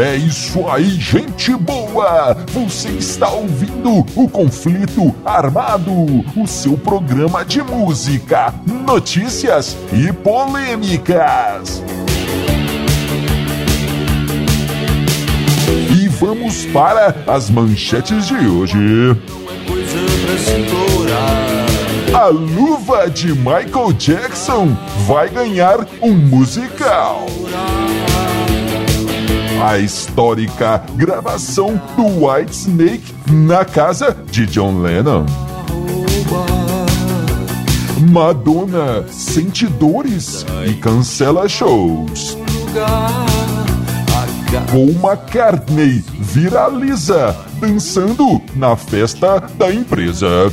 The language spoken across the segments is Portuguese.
É isso aí, gente boa! Você está ouvindo o Conflito Armado, o seu programa de música, notícias e polêmicas. E vamos para as manchetes de hoje. A luva de Michael Jackson vai ganhar um musical. A histórica gravação do White Snake na casa de John Lennon. Madonna sente dores e cancela shows. Paul McCartney viraliza dançando na festa da empresa.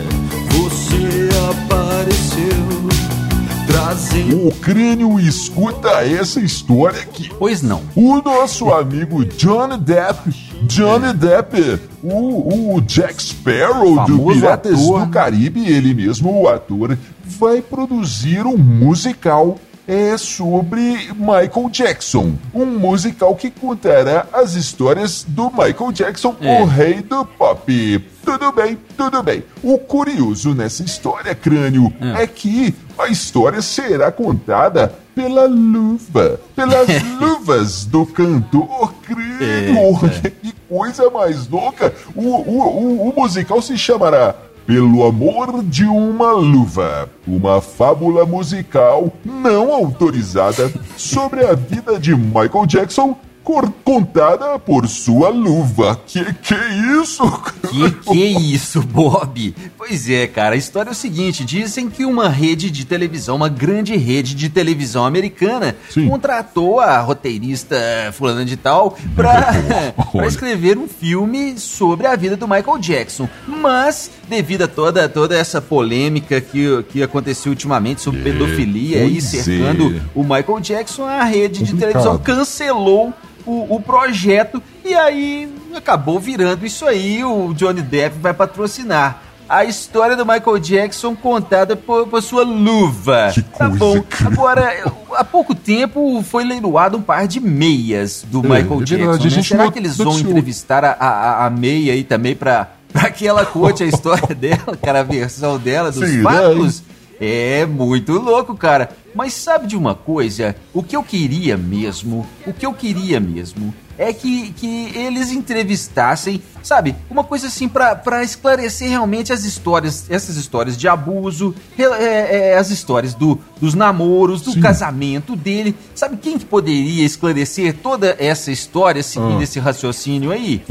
O crânio escuta essa história aqui. Pois não. O nosso amigo Johnny Depp, Johnny Depp, o, o Jack Sparrow do Piratas ator. do Caribe, ele mesmo, o ator, vai produzir um musical é sobre Michael Jackson. Um musical que contará as histórias do Michael Jackson, É. o rei do pop. Tudo bem, tudo bem. O curioso nessa história, crânio, é que a história será contada pela luva, pelas luvas do cantor crânio. Que coisa mais louca! O, o, o, o musical se chamará Pelo Amor de uma Luva, uma fábula musical não autorizada sobre a vida de Michael Jackson. Contada por sua luva. Que que isso? Que que é isso, Bob? Pois é, cara, a história é o seguinte: dizem que uma rede de televisão, uma grande rede de televisão americana, Sim. contratou a roteirista fulana de tal pra, pra Olha. escrever um filme sobre a vida do Michael Jackson. Mas, devido a toda, toda essa polêmica que, que aconteceu ultimamente sobre pedofilia aí pois cercando é. o Michael Jackson, a rede de Complicado. televisão cancelou o, o projeto e aí acabou virando isso aí. O Johnny Depp vai patrocinar. A história do Michael Jackson contada por, por sua luva. Que tá bom. Agora, há pouco tempo foi leiloado um par de meias do É, Michael é Jackson. né? gente Será que eles vão entrevistar a, a, a meia aí também pra, pra que ela conte a história dela, cara, a versão dela dos Sim, fatos? É muito louco, cara. Mas sabe de uma coisa? O que eu queria mesmo, o que eu queria mesmo, é que, que eles entrevistassem, sabe? Uma coisa assim pra pra esclarecer realmente as histórias, essas histórias de abuso, é, é, as histórias do, dos namoros, do Sim. casamento dele. Sabe quem que poderia esclarecer toda essa história seguindo Ah. esse raciocínio aí?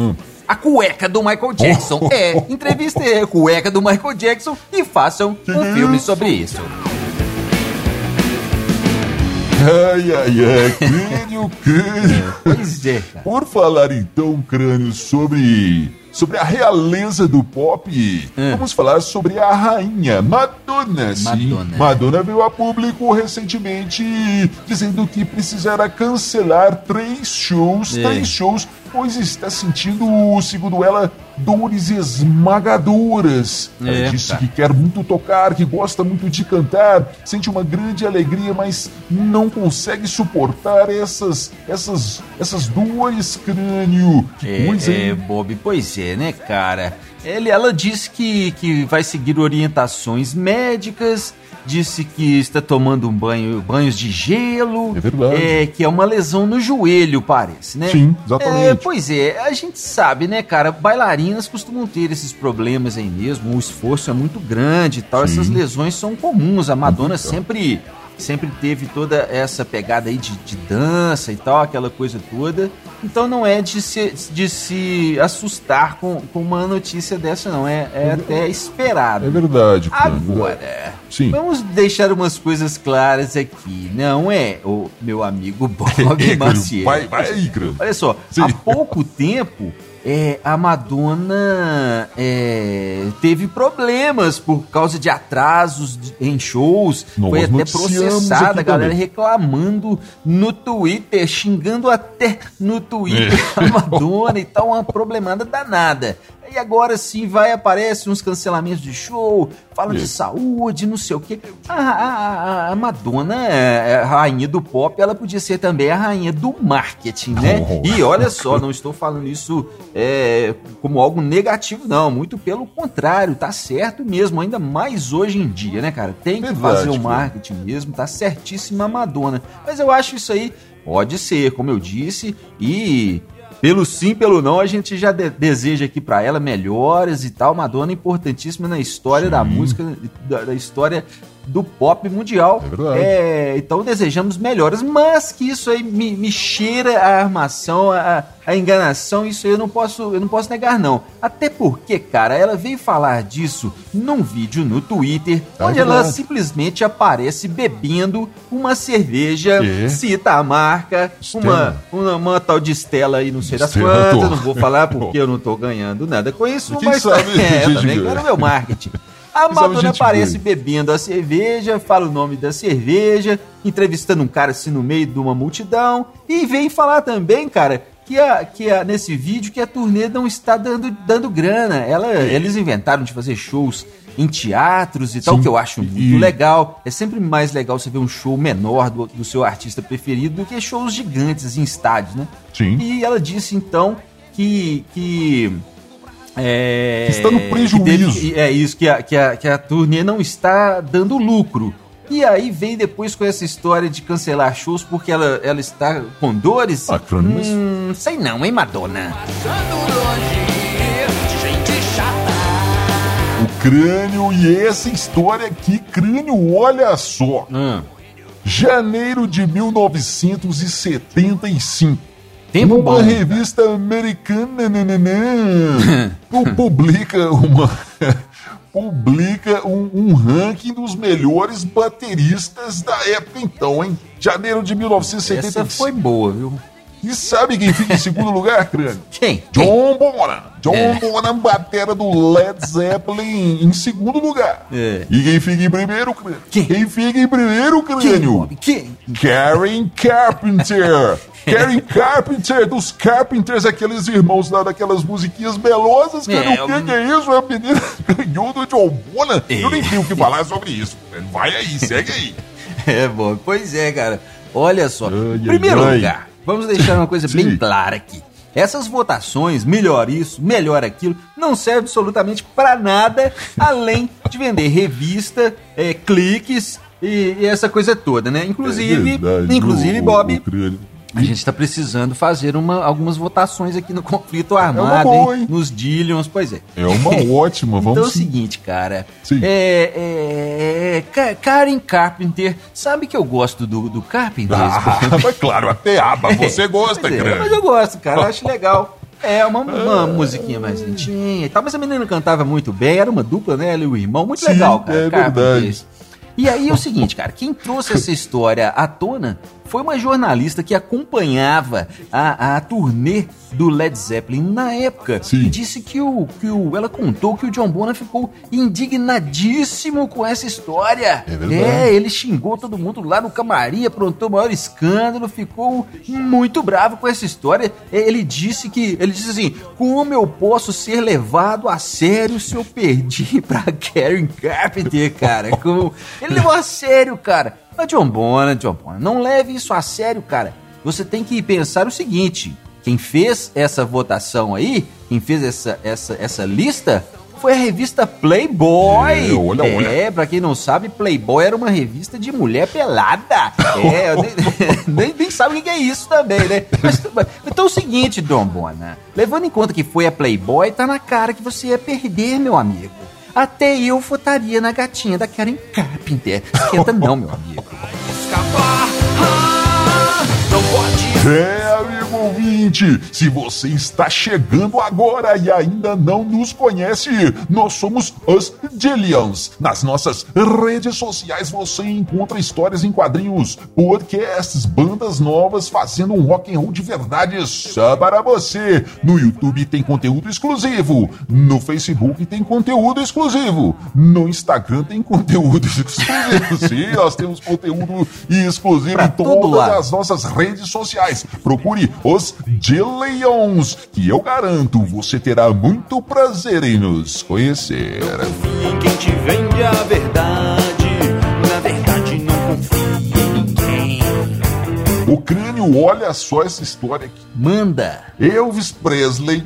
A cueca do Michael Jackson. É, entrevistem a cueca do Michael Jackson e façam um filme sobre isso. Ai, ai, ai, crânio, crânio. Pois é, cara. Por falar então, crânio, sobre sobre a realeza do pop, É. vamos falar sobre a rainha Madonna. Sim, Madonna. Madonna veio a público recentemente dizendo que precisará cancelar três shows, É. três shows, pois está sentindo, segundo ela, dores esmagadoras. Ela É, disse que quer muito tocar, que gosta muito de cantar, sente uma grande alegria, mas não consegue suportar essas essas essas dores crânio. Que coisa, É, é, hein? Bob, pois é, né, cara? Ele, ela disse que, que vai seguir orientações médicas, disse que está tomando um banho, banhos de gelo. É verdade. É, que é uma lesão no joelho, parece, né? Sim, exatamente. É, pois é, a gente sabe, né, cara? Bailarinas costumam ter esses problemas aí mesmo, o esforço é muito grande e tal. Sim. Essas lesões são comuns. A Madonna sempre sempre teve toda essa pegada aí de, de dança e tal, aquela coisa toda. Então não é de se, de se assustar com, com uma notícia dessa, não. É, é até esperado. É verdade. Agora, Sim. Vamos deixar umas coisas claras aqui, não é, o meu amigo Bob É, Maciel? vai, vai. Olha só, Sim. há pouco tempo é, a Madonna é, teve problemas por causa de atrasos em shows. Nós Foi até processada, a galera também. reclamando no Twitter, xingando até no Twitter É. a Madonna e tal, uma problemada danada. E agora sim vai, aparece uns cancelamentos de show, fala de saúde, não sei o quê. A, a- a- Madonna, é a rainha do pop, ela podia ser também a rainha do marketing, né? Oh. E olha só, não estou falando isso é, como algo negativo, não. Muito pelo contrário, tá certo mesmo, ainda mais hoje em dia, né, cara? Tem que Verdade, fazer o cara. marketing mesmo, tá certíssima a Madonna. Mas eu acho isso aí, pode ser, como eu disse, e pelo sim, pelo não, a gente já de- deseja aqui pra ela melhoras e tal. Madonna é importantíssima na história da música, da, da história do pop mundial. É verdade. É, então desejamos melhoras, mas que isso aí me, me cheira a armação, a, a enganação, isso aí eu não posso, eu não posso negar não. Até porque, cara, ela veio falar disso num vídeo no Twitter, É onde ela verdade. simplesmente aparece bebendo uma cerveja, É. cita a marca, uma, uma, uma tal de Stella aí, não sei das quantas, não vou falar porque eu não tô ganhando nada com isso, mas sabe é, também meu marketing. A sabe Madonna aparece bebendo a cerveja, fala o nome da cerveja, entrevistando um cara assim no meio de uma multidão e vem falar também, cara, que, a, que a, nesse vídeo que a turnê não está dando, dando grana. Ela, Eles inventaram de fazer shows em teatros e tal, Sim. que eu acho muito E- legal. É sempre mais legal você ver um show menor do, do seu artista preferido do que shows gigantes em estádios, né? Sim. E ela disse então que. que é, está no prejuízo. teve- é isso, que a, que, a, que a turnê não está dando lucro. E aí vem depois com essa história de cancelar shows porque ela, ela está com dores. Ah, claro, mas- Hum, sei não, hein, Madonna? O crânio e essa história aqui, crânio, olha só. Hum, Janeiro de 1975. Tempo uma bom. revista americana nananã, pu- publica uma publica um, um ranking dos melhores bateristas da época então, hein? Janeiro de Essa 1975. foi boa, viu? E sabe quem fica em segundo lugar, crânio? Quem? Quem? John Bonham. John É. Bonham, batera do Led Zeppelin, em segundo lugar. É. E quem fica em primeiro, crânio? Quem? fica em primeiro, Quem, crânio? Quem? Karen Carpenter. Karen Carpenter, dos Carpenters, aqueles irmãos lá daquelas musiquinhas melosas. Cara, É, o que, eu- que é isso? A menina ganhou do John Bonham. Eu É. nem tenho o que falar sobre isso. Vai aí, segue aí. É, bom. Pois é, cara. Olha só. Ai, primeiro ai. lugar, vamos deixar uma coisa bem clara aqui. Essas votações, melhor isso, melhor aquilo, não serve absolutamente pra nada além de vender revista, é, cliques e, e essa coisa toda, né? Inclusive, É verdade, inclusive, o- Bob, o. a gente tá precisando fazer uma, algumas votações aqui no conflito armado, boa, hein? hein? Nos Dillions, pois é. É uma ótima, vamos Então é o seguinte, cara. Sim. É, é, é, Ka- Karen Carpenter, sabe que eu gosto do, do Carpenter? Ah, mas claro, até aba. Você gosta, Pois é, mas eu gosto, cara, eu acho legal. É uma, uma musiquinha mais lentinha e tal, mas a menina cantava muito bem, era uma dupla, né? Ela e o irmão, muito Sim, legal, cara. é Carpenter. verdade. E aí é o seguinte, cara, quem trouxe essa história à tona foi uma jornalista que acompanhava a, a turnê do Led Zeppelin na época. Sim. E disse que o, que o. Ela contou que o John Bonham ficou indignadíssimo com essa história. É verdade. É, ele xingou todo mundo lá no camarim, aprontou o maior escândalo, ficou muito bravo com essa história. Ele disse que. Ele disse assim: como eu posso ser levado a sério se eu perdi pra Karen Carpenter, cara? Como... Ele levou a sério, cara. Mas John Bonham, John Bonham, não leve isso a sério, cara. Você tem que pensar o seguinte: quem fez essa votação aí, quem fez essa, essa, essa lista, foi a revista Playboy. É, olha, olha. É, pra quem não sabe, Playboy era uma revista de mulher pelada. É, nem, nem, nem sabe o que é isso também, né? Mas, mas- então é o seguinte, Dom Bona, levando em conta que foi a Playboy, tá na cara que você ia perder, meu amigo. Até eu votaria na gatinha da Karen Carpenter. Esquenta não, meu amigo. Escapar, ah, não pode É, amigo ouvinte, se você está chegando agora e ainda não nos conhece, nós somos os Dillions. Nas nossas redes sociais você encontra histórias em quadrinhos, podcasts, bandas novas fazendo um rock and roll de verdade só para você. No YouTube tem conteúdo exclusivo, no Facebook tem conteúdo exclusivo, no Instagram tem conteúdo exclusivo. Sim, nós temos conteúdo exclusivo Pra em todas as nossas redes sociais. Procure os Dillions, que eu garanto você terá muito prazer em nos conhecer. Confia em quem te vende a verdade. Na verdade, não confia em ninguém. O crânio, olha só essa história aqui. Manda. Elvis Presley.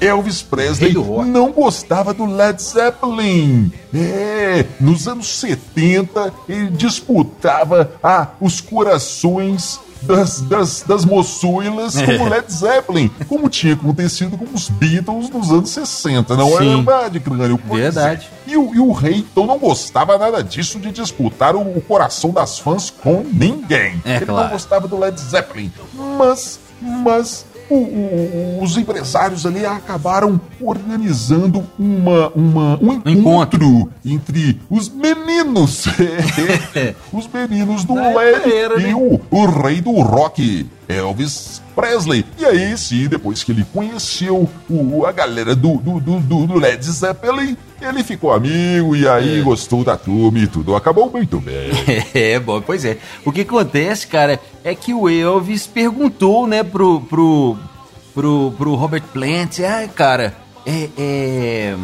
Elvis Presley não gostava do Led Zeppelin. É, nos anos 70 ele disputava ah, os corações das, das, das moçuilas com o Led Zeppelin, como tinha acontecido com os Beatles nos anos 60, não é Sim. verdade, Crânio? Pois Verdade. é. E o, e o rei então não gostava nada disso de disputar o, o coração das fãs com ninguém. É, ele não claro. gostava do Led Zeppelin. Mas, mas o- o- os empresários ali acabaram organizando uma, uma, um encontro, encontro. entre os meninos. os meninos do Led e né? o, o rei do rock, Elvis Presley. E aí sim, depois que ele conheceu o, a galera do, do, do, do- Led Zeppelin, ele ficou amigo e aí É. gostou da turma e tudo acabou muito bem. É, bom, pois é. O que acontece, cara, é que o Elvis perguntou, né, pro, pro, pro, pro Robert Plant, ah, cara, é, é,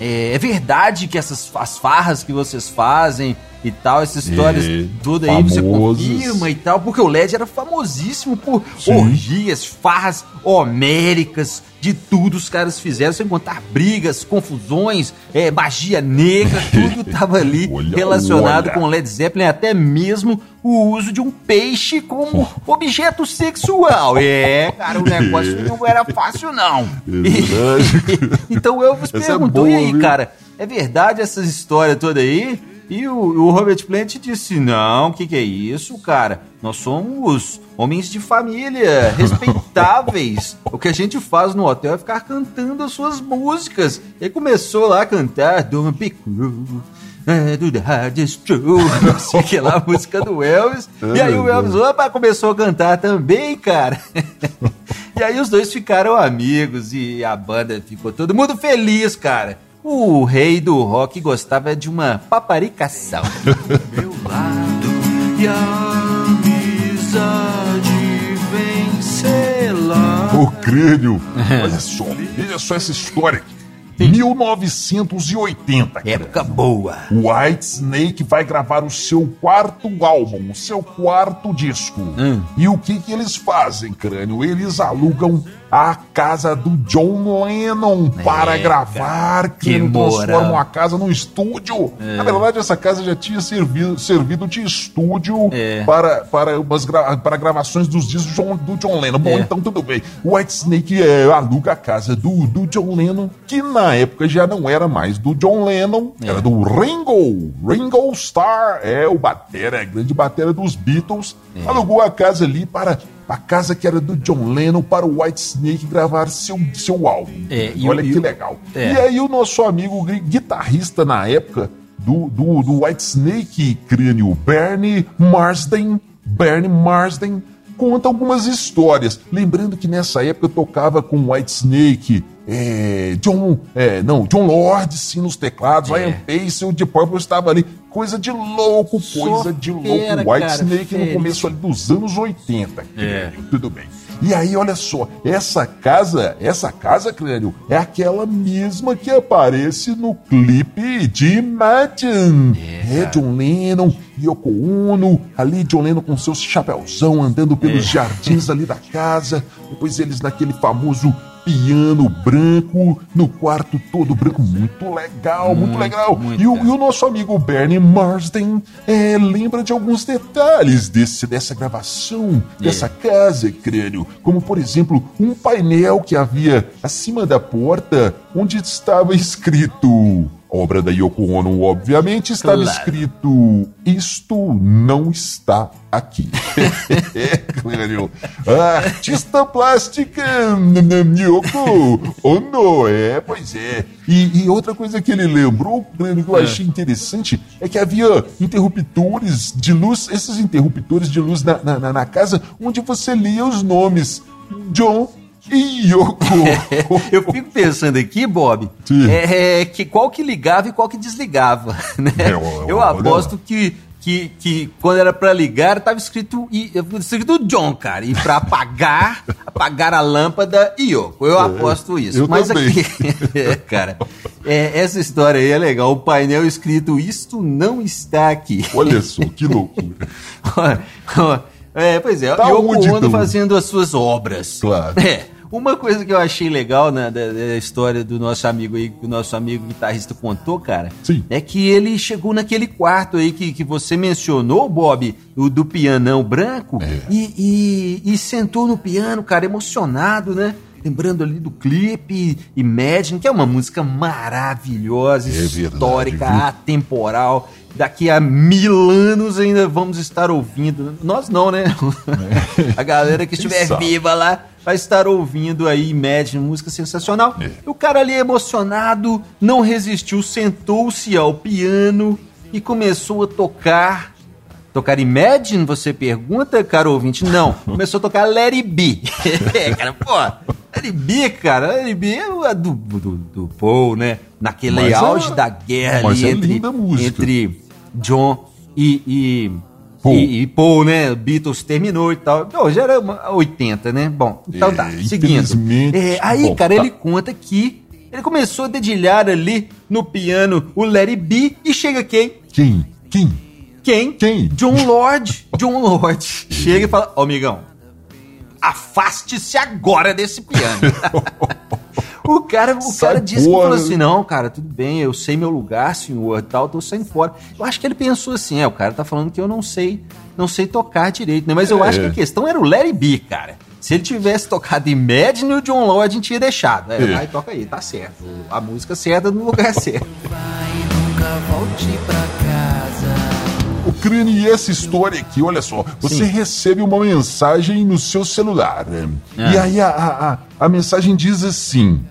é, é verdade que essas as farras que vocês fazem e tal, essas histórias É, tudo aí você confirma e tal, porque o LED era famosíssimo por Sim. orgias, farras homéricas, de tudo os caras fizeram, sem contar brigas, confusões, é, magia negra, tudo tava ali Olha, relacionado olha. com Led Zeppelin, até mesmo o uso de um peixe como objeto sexual. É, cara, o negócio não era fácil, não. então Elvis Essa é perguntou, boa, e aí, viu? cara, é verdade essas histórias toda aí? E o, o Robert Plant disse, não, o que, que é isso, cara? Nós somos homens de família, respeitáveis. o que a gente faz no hotel é ficar cantando as suas músicas. Ele começou lá a cantar Don't Be Cruel. eh, Do the hardest truth, não sei o que lá, a música do Elvis. E aí o Elvis, opa, começou a cantar também, cara. E aí os dois ficaram amigos e a banda ficou todo mundo feliz, cara. O rei do rock gostava de uma paparicação. Meu lado e a amizade vem lá. O crânio. Olha só, veja só essa história aqui. 1980. cara. Época boa. White Snake vai gravar o seu quarto álbum, o seu quarto disco. Hum. E o que que eles fazem, crânio? Eles alugam a casa do John Lennon para gravar, que transformam a casa num estúdio. É. Na verdade, essa casa já tinha servido, servido de estúdio É. para, para, umas gra- para gravações dos discos do John, do John Lennon. Bom, É. então tudo bem. O White Snake é, aluga a casa do, do John Lennon, que na época já não era mais do John Lennon, É. era do Ringo. Ringo Starr, é o batera, a grande batera dos Beatles. Alugou a casa ali para a casa que era do John Lennon para o White Snake gravar seu, seu álbum. É, e Olha que legal. é. E aí o nosso amigo gui- guitarrista na época do, do, do White Snake, crânio Bernie Marsden, Bernie Marsden, conta algumas histórias. Lembrando que nessa época eu tocava com White Snake, é, John, é, não, John Lord, sim, nos teclados, É. Ian Pace, o Deep Purple estava ali. Coisa de louco, coisa de louco. White cara, Snake no começo ali dos anos 80. É. Tudo bem. E aí, olha só, essa casa, essa casa, crânio, é aquela mesma que aparece no clipe de Imagine. É, É, John Lennon, Yoko Ono, ali John Lennon com seu chapéuzão andando pelos É. jardins ali da casa, depois eles naquele famoso piano branco, no quarto todo branco, muito legal, muito, Muito, legal. muito, e, o, e o nosso amigo Bernie Marsden é, lembra de alguns detalhes desse, dessa gravação, dessa casa, crânio. Como, por exemplo, um painel que havia acima da porta, onde estava escrito. Obra da Yoko Ono, obviamente, estava Claro. escrito: Isto não está aqui. é, Clânio. Artista plástica Yoko Ono, é, pois é. E, e outra coisa que ele lembrou, Clânio, que eu achei interessante, é que havia interruptores de luz, esses interruptores de luz na, na, na- casa, onde você lia os nomes John Yoko. Eu fico pensando aqui, Bob, é, é, que qual que ligava e qual que desligava, né? É, ó, Eu ó, aposto que, que, que quando era pra ligar, tava escrito, escrito John, cara, e pra apagar, apagar a lâmpada, Yoko. Eu aposto isso. É, eu Mas também. aqui, é, cara, é, essa história aí é legal. O painel escrito, isto não está aqui. Olha só, que loucura. é, pois é, Tá Yoko onde, Ono então? fazendo as suas obras. Claro. É. Uma coisa que eu achei legal né, da, da história do nosso amigo aí, que o nosso amigo guitarrista contou, cara, Sim. é que ele chegou naquele quarto aí que, que você mencionou, Bob, o do pianão branco, É. e, e, e sentou no piano, cara, emocionado, né? Lembrando ali do clipe Imagine, que é uma música maravilhosa, É verdade, histórica, viu? atemporal. Daqui a mil anos ainda vamos estar ouvindo. Nós não, né? A galera que estiver viva lá vai estar ouvindo aí Imagine, música sensacional. É. O cara ali emocionado, não resistiu, sentou-se ao piano e começou a tocar. Tocar Imagine, você pergunta, caro ouvinte? Não, começou a tocar Let It Be. É, cara, pô, Let It Be, cara, Let It Be é do, do, do Paul, né? Naquele Mas é- auge da guerra ali é entre, entre John e, e, E, e Paul, né? Beatles terminou e tal. Bom, já era uma- 80, né? Bom, então tá, É, seguindo. infelizmente, É, aí, bom, cara, tá. ele conta que ele começou a dedilhar ali no piano o It Be e chega quem? Quem? Quem? Quem? Quem? John Lord. John Lord. Chega e fala, ó, amigão, afaste-se agora desse piano. o cara, o Sai cara disse que falou assim, não, cara, tudo bem, eu sei meu lugar, senhor, tal, tô saindo fora. Eu acho que ele pensou assim, é, o cara tá falando que eu não sei, não sei tocar direito, né? Mas eu É. acho que a questão era o It Be, cara. Se ele tivesse tocado Imagine, o John Lord tinha deixado. É, É. vai, toca aí, tá certo. A música certa no lugar certo. O crânio e essa história aqui, olha só, você Sim. recebe uma mensagem no seu celular. né? Ah. E aí a, a, a, a mensagem diz assim: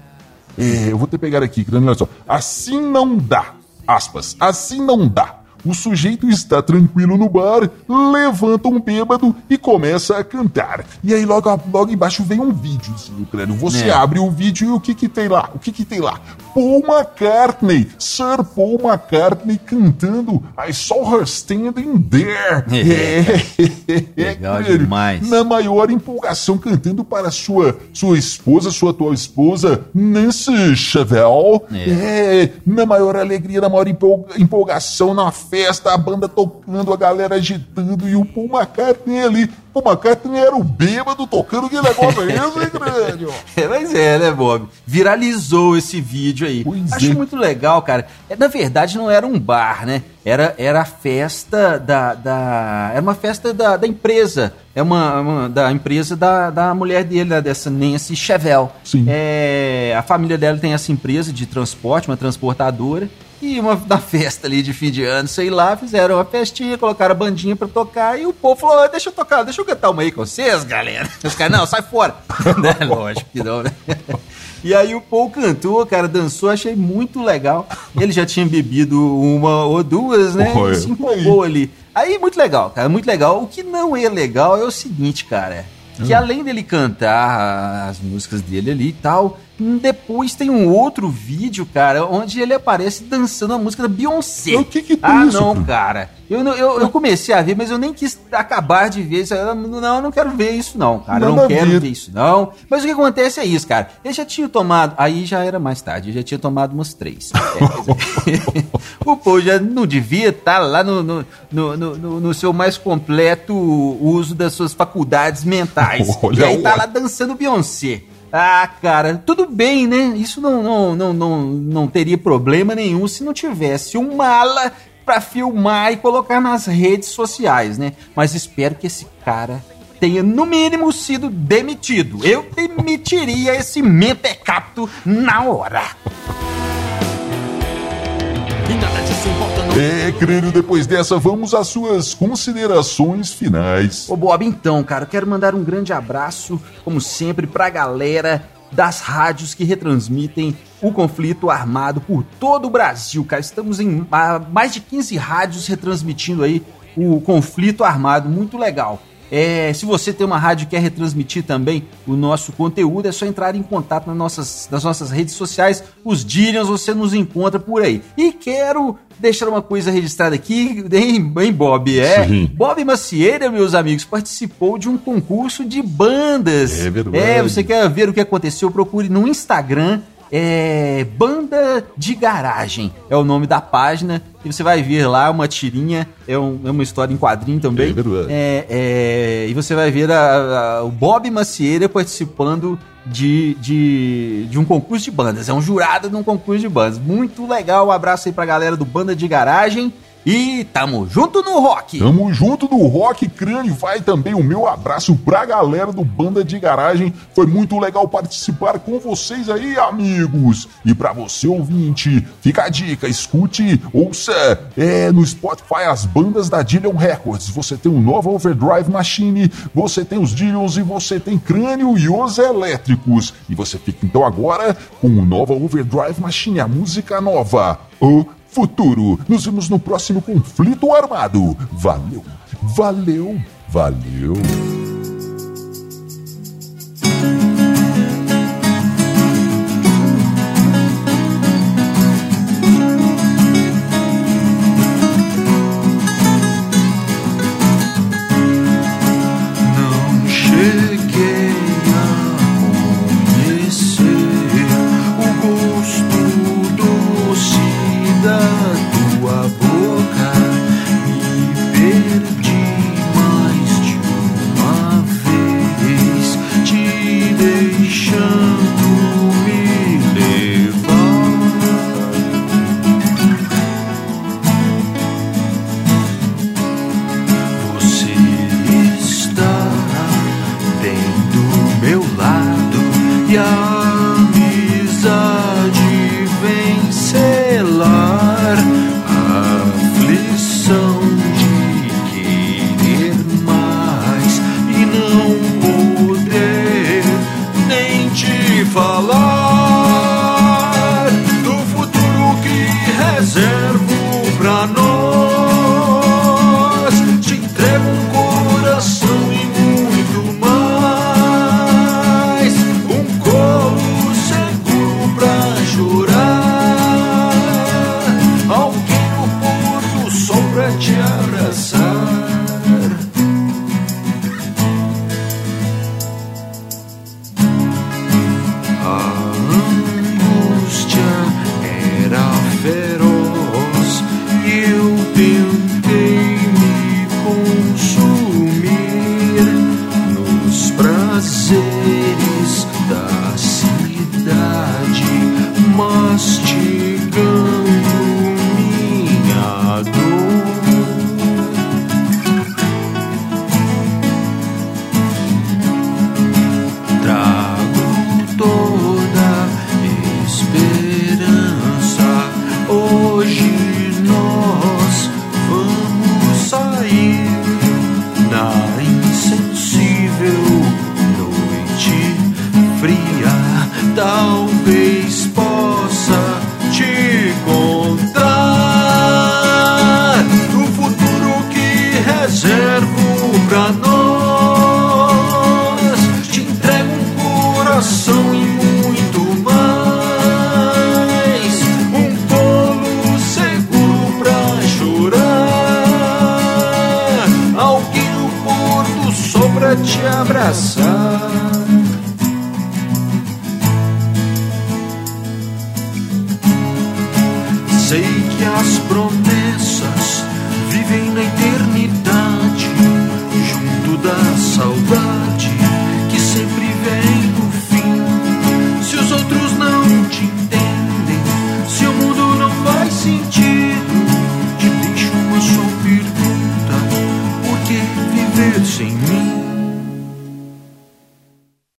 é, eu vou que pegar aqui, crânio, olha só. Assim não dá. Aspas. Assim não dá. O sujeito está tranquilo no bar, levanta um bêbado e começa a cantar. E aí logo, logo embaixo vem um vídeo, assim, crânio. Você É. abre o vídeo e o que que tem lá? O que que tem lá? Paul McCartney, Sir Paul McCartney cantando I saw her standing there. É, Legal crânio. demais. Na maior empolgação cantando para sua sua esposa, sua atual esposa, Nancy Chevelle. É. É, na maior alegria, na maior empol- empolgação na festa, a banda tocando, a galera agitando e o Paul McCartney ali. Paul McCartney era o bêbado tocando que negócio é esse, hein? É, mas é, né, Bob? Viralizou esse vídeo aí. Pois Acho é. muito legal, cara. É, Na verdade, não era um bar, né? Era, era a festa da, da. Era uma festa da, da empresa. É uma, uma- da empresa da, da mulher dele, né, dessa Nancy Chevelle. Sim. É, a família dela tem essa empresa de transporte, uma transportadora. E uma da festa ali de fim de ano, sei lá, fizeram uma festinha, colocaram a bandinha pra tocar e o povo falou: "Ah, deixa eu tocar, deixa eu cantar uma aí com vocês, galera. Os caras, não, sai fora. né? Lógico que não, né? E aí o Paul cantou, cara, dançou, achei muito legal. Ele já tinha bebido uma ou duas, né? E se empolgou ali. Aí, muito legal, cara, muito legal. O que não é legal é o seguinte, cara. Que além dele cantar as músicas dele ali e tal, depois tem um outro vídeo, cara, onde ele aparece dançando a música da Beyoncé. O que que tem ah, isso, não, cara? Eu, não- eu, eu comecei a ver, mas eu nem quis acabar de ver. isso. Eu, Não, eu não quero ver isso, não, cara. eu Nada não a quero ver. isso, não. Mas o que acontece é isso, cara. Ele já tinha tomado. Aí já era mais tarde, eu já tinha tomado umas três. É, o povo já não devia estar lá no, no, no, no- no- seu mais completo uso das suas faculdades mentais. Olha e aí tá lá. lá dançando Beyoncé. Ah, cara, tudo bem, né? Isso não, não, não, não, não teria problema nenhum se não tivesse um mala pra filmar e colocar nas redes sociais, né? Mas espero que esse cara tenha, no mínimo, sido demitido. Eu demitiria esse mentecapto na hora. E. É, crânio, depois dessa, vamos às suas considerações finais. Ô Bob, então, cara, quero mandar um grande abraço, como sempre, pra galera das rádios que retransmitem o conflito armado por todo o Brasil, cara. Estamos em mais de 15 rádios retransmitindo aí o conflito armado, muito legal. É, se você tem uma rádio e quer retransmitir também o nosso conteúdo, é só entrar em contato nas nossas, nas nossas redes sociais, os Dillions, você nos encontra por aí. E quero deixar uma coisa registrada aqui, hein, hein Bob? É, Sim. Bob Macieira, meus amigos, participou de um concurso de bandas. É verdade. É, você quer ver o que aconteceu? Procure no Instagram. É Banda de Garagem é o nome da página e você vai ver lá uma tirinha, é, um- é uma história em quadrinho também. É. É, é, e você vai ver a- a- o Bob Macieira participando de, de, de um concurso de bandas. É um jurado num concurso de bandas. Muito legal. Um abraço aí pra galera do Banda de Garagem. E tamo junto no rock. Tamo junto no Rock Crânio. Vai também o meu abraço pra galera do Banda de Garagem. Foi muito legal participar com vocês aí, amigos. E pra você, ouvinte, fica a dica: escute, ouça é, no Spotify as bandas da Dillion Records. Você tem o Nova Overdrive Machine, você tem os Dillions e você tem Crânio e os Elétricos. E você fica então agora com o Nova Overdrive Machine, a música nova. O futuro. Nos vemos no próximo conflito armado. Valeu, valeu, valeu. say